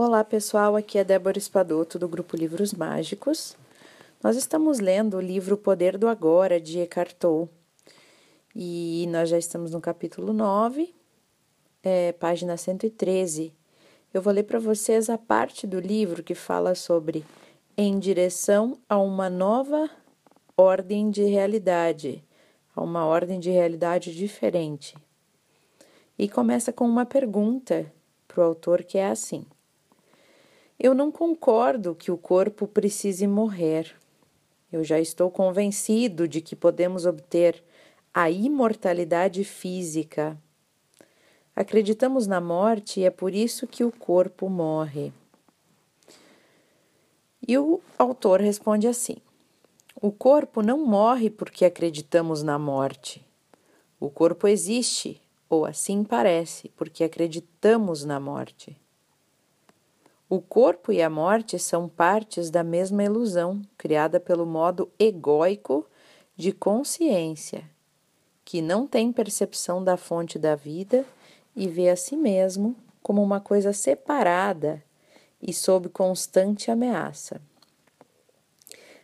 Olá pessoal, aqui é Débora Espadoto do Grupo Livros Mágicos. Nós estamos lendo o livro Poder do Agora de Eckhart Tolle e nós já estamos no capítulo 9, é, página 113. Eu vou ler para vocês a parte do livro que fala sobre em direção a uma nova ordem de realidade, a uma ordem de realidade diferente. E começa com uma pergunta para o autor que é assim. Eu não concordo que o corpo precise morrer. Eu já estou convencido de que podemos obter a imortalidade física. Acreditamos na morte e é por isso que o corpo morre. E o autor responde assim: O corpo não morre porque acreditamos na morte. O corpo existe, ou assim parece, porque acreditamos na morte. O corpo e a morte são partes da mesma ilusão, criada pelo modo egóico de consciência, que não tem percepção da fonte da vida e vê a si mesmo como uma coisa separada e sob constante ameaça.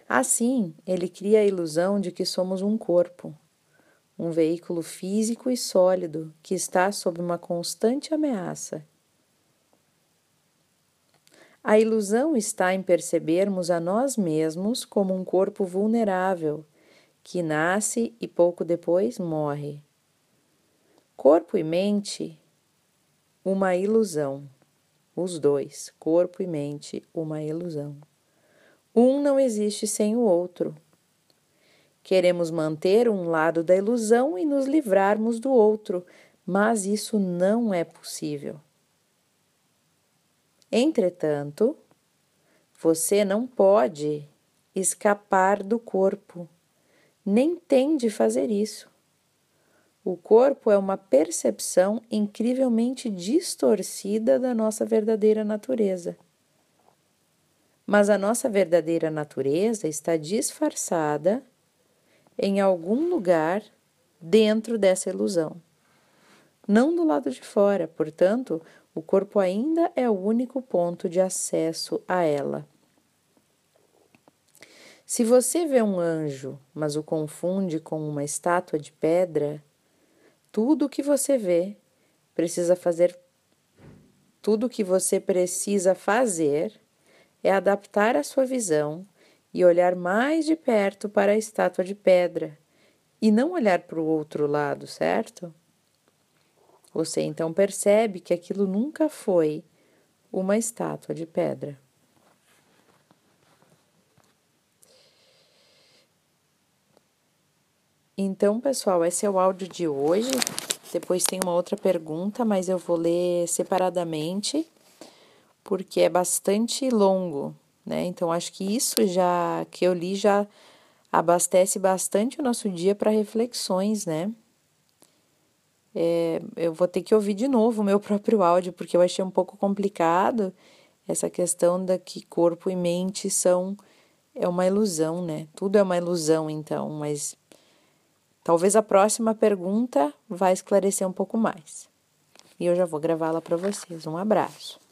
Assim, ele cria a ilusão de que somos um corpo, um veículo físico e sólido que está sob uma constante ameaça a ilusão está em percebermos a nós mesmos como um corpo vulnerável que nasce e pouco depois morre. Corpo e mente, uma ilusão. Os dois, corpo e mente, uma ilusão. Um não existe sem o outro. Queremos manter um lado da ilusão e nos livrarmos do outro, mas isso não é possível. Entretanto, você não pode escapar do corpo, nem tem de fazer isso. O corpo é uma percepção incrivelmente distorcida da nossa verdadeira natureza. Mas a nossa verdadeira natureza está disfarçada em algum lugar dentro dessa ilusão. Não do lado de fora, portanto, o corpo ainda é o único ponto de acesso a ela. Se você vê um anjo, mas o confunde com uma estátua de pedra, tudo o que você vê precisa fazer tudo o que você precisa fazer é adaptar a sua visão e olhar mais de perto para a estátua de pedra e não olhar para o outro lado, certo? Você então percebe que aquilo nunca foi uma estátua de pedra. Então, pessoal, esse é o áudio de hoje. Depois tem uma outra pergunta, mas eu vou ler separadamente, porque é bastante longo, né? Então, acho que isso já que eu li já abastece bastante o nosso dia para reflexões, né? É, eu vou ter que ouvir de novo o meu próprio áudio, porque eu achei um pouco complicado essa questão da que corpo e mente são é uma ilusão, né? Tudo é uma ilusão, então, mas talvez a próxima pergunta vai esclarecer um pouco mais. E eu já vou gravá-la para vocês. Um abraço.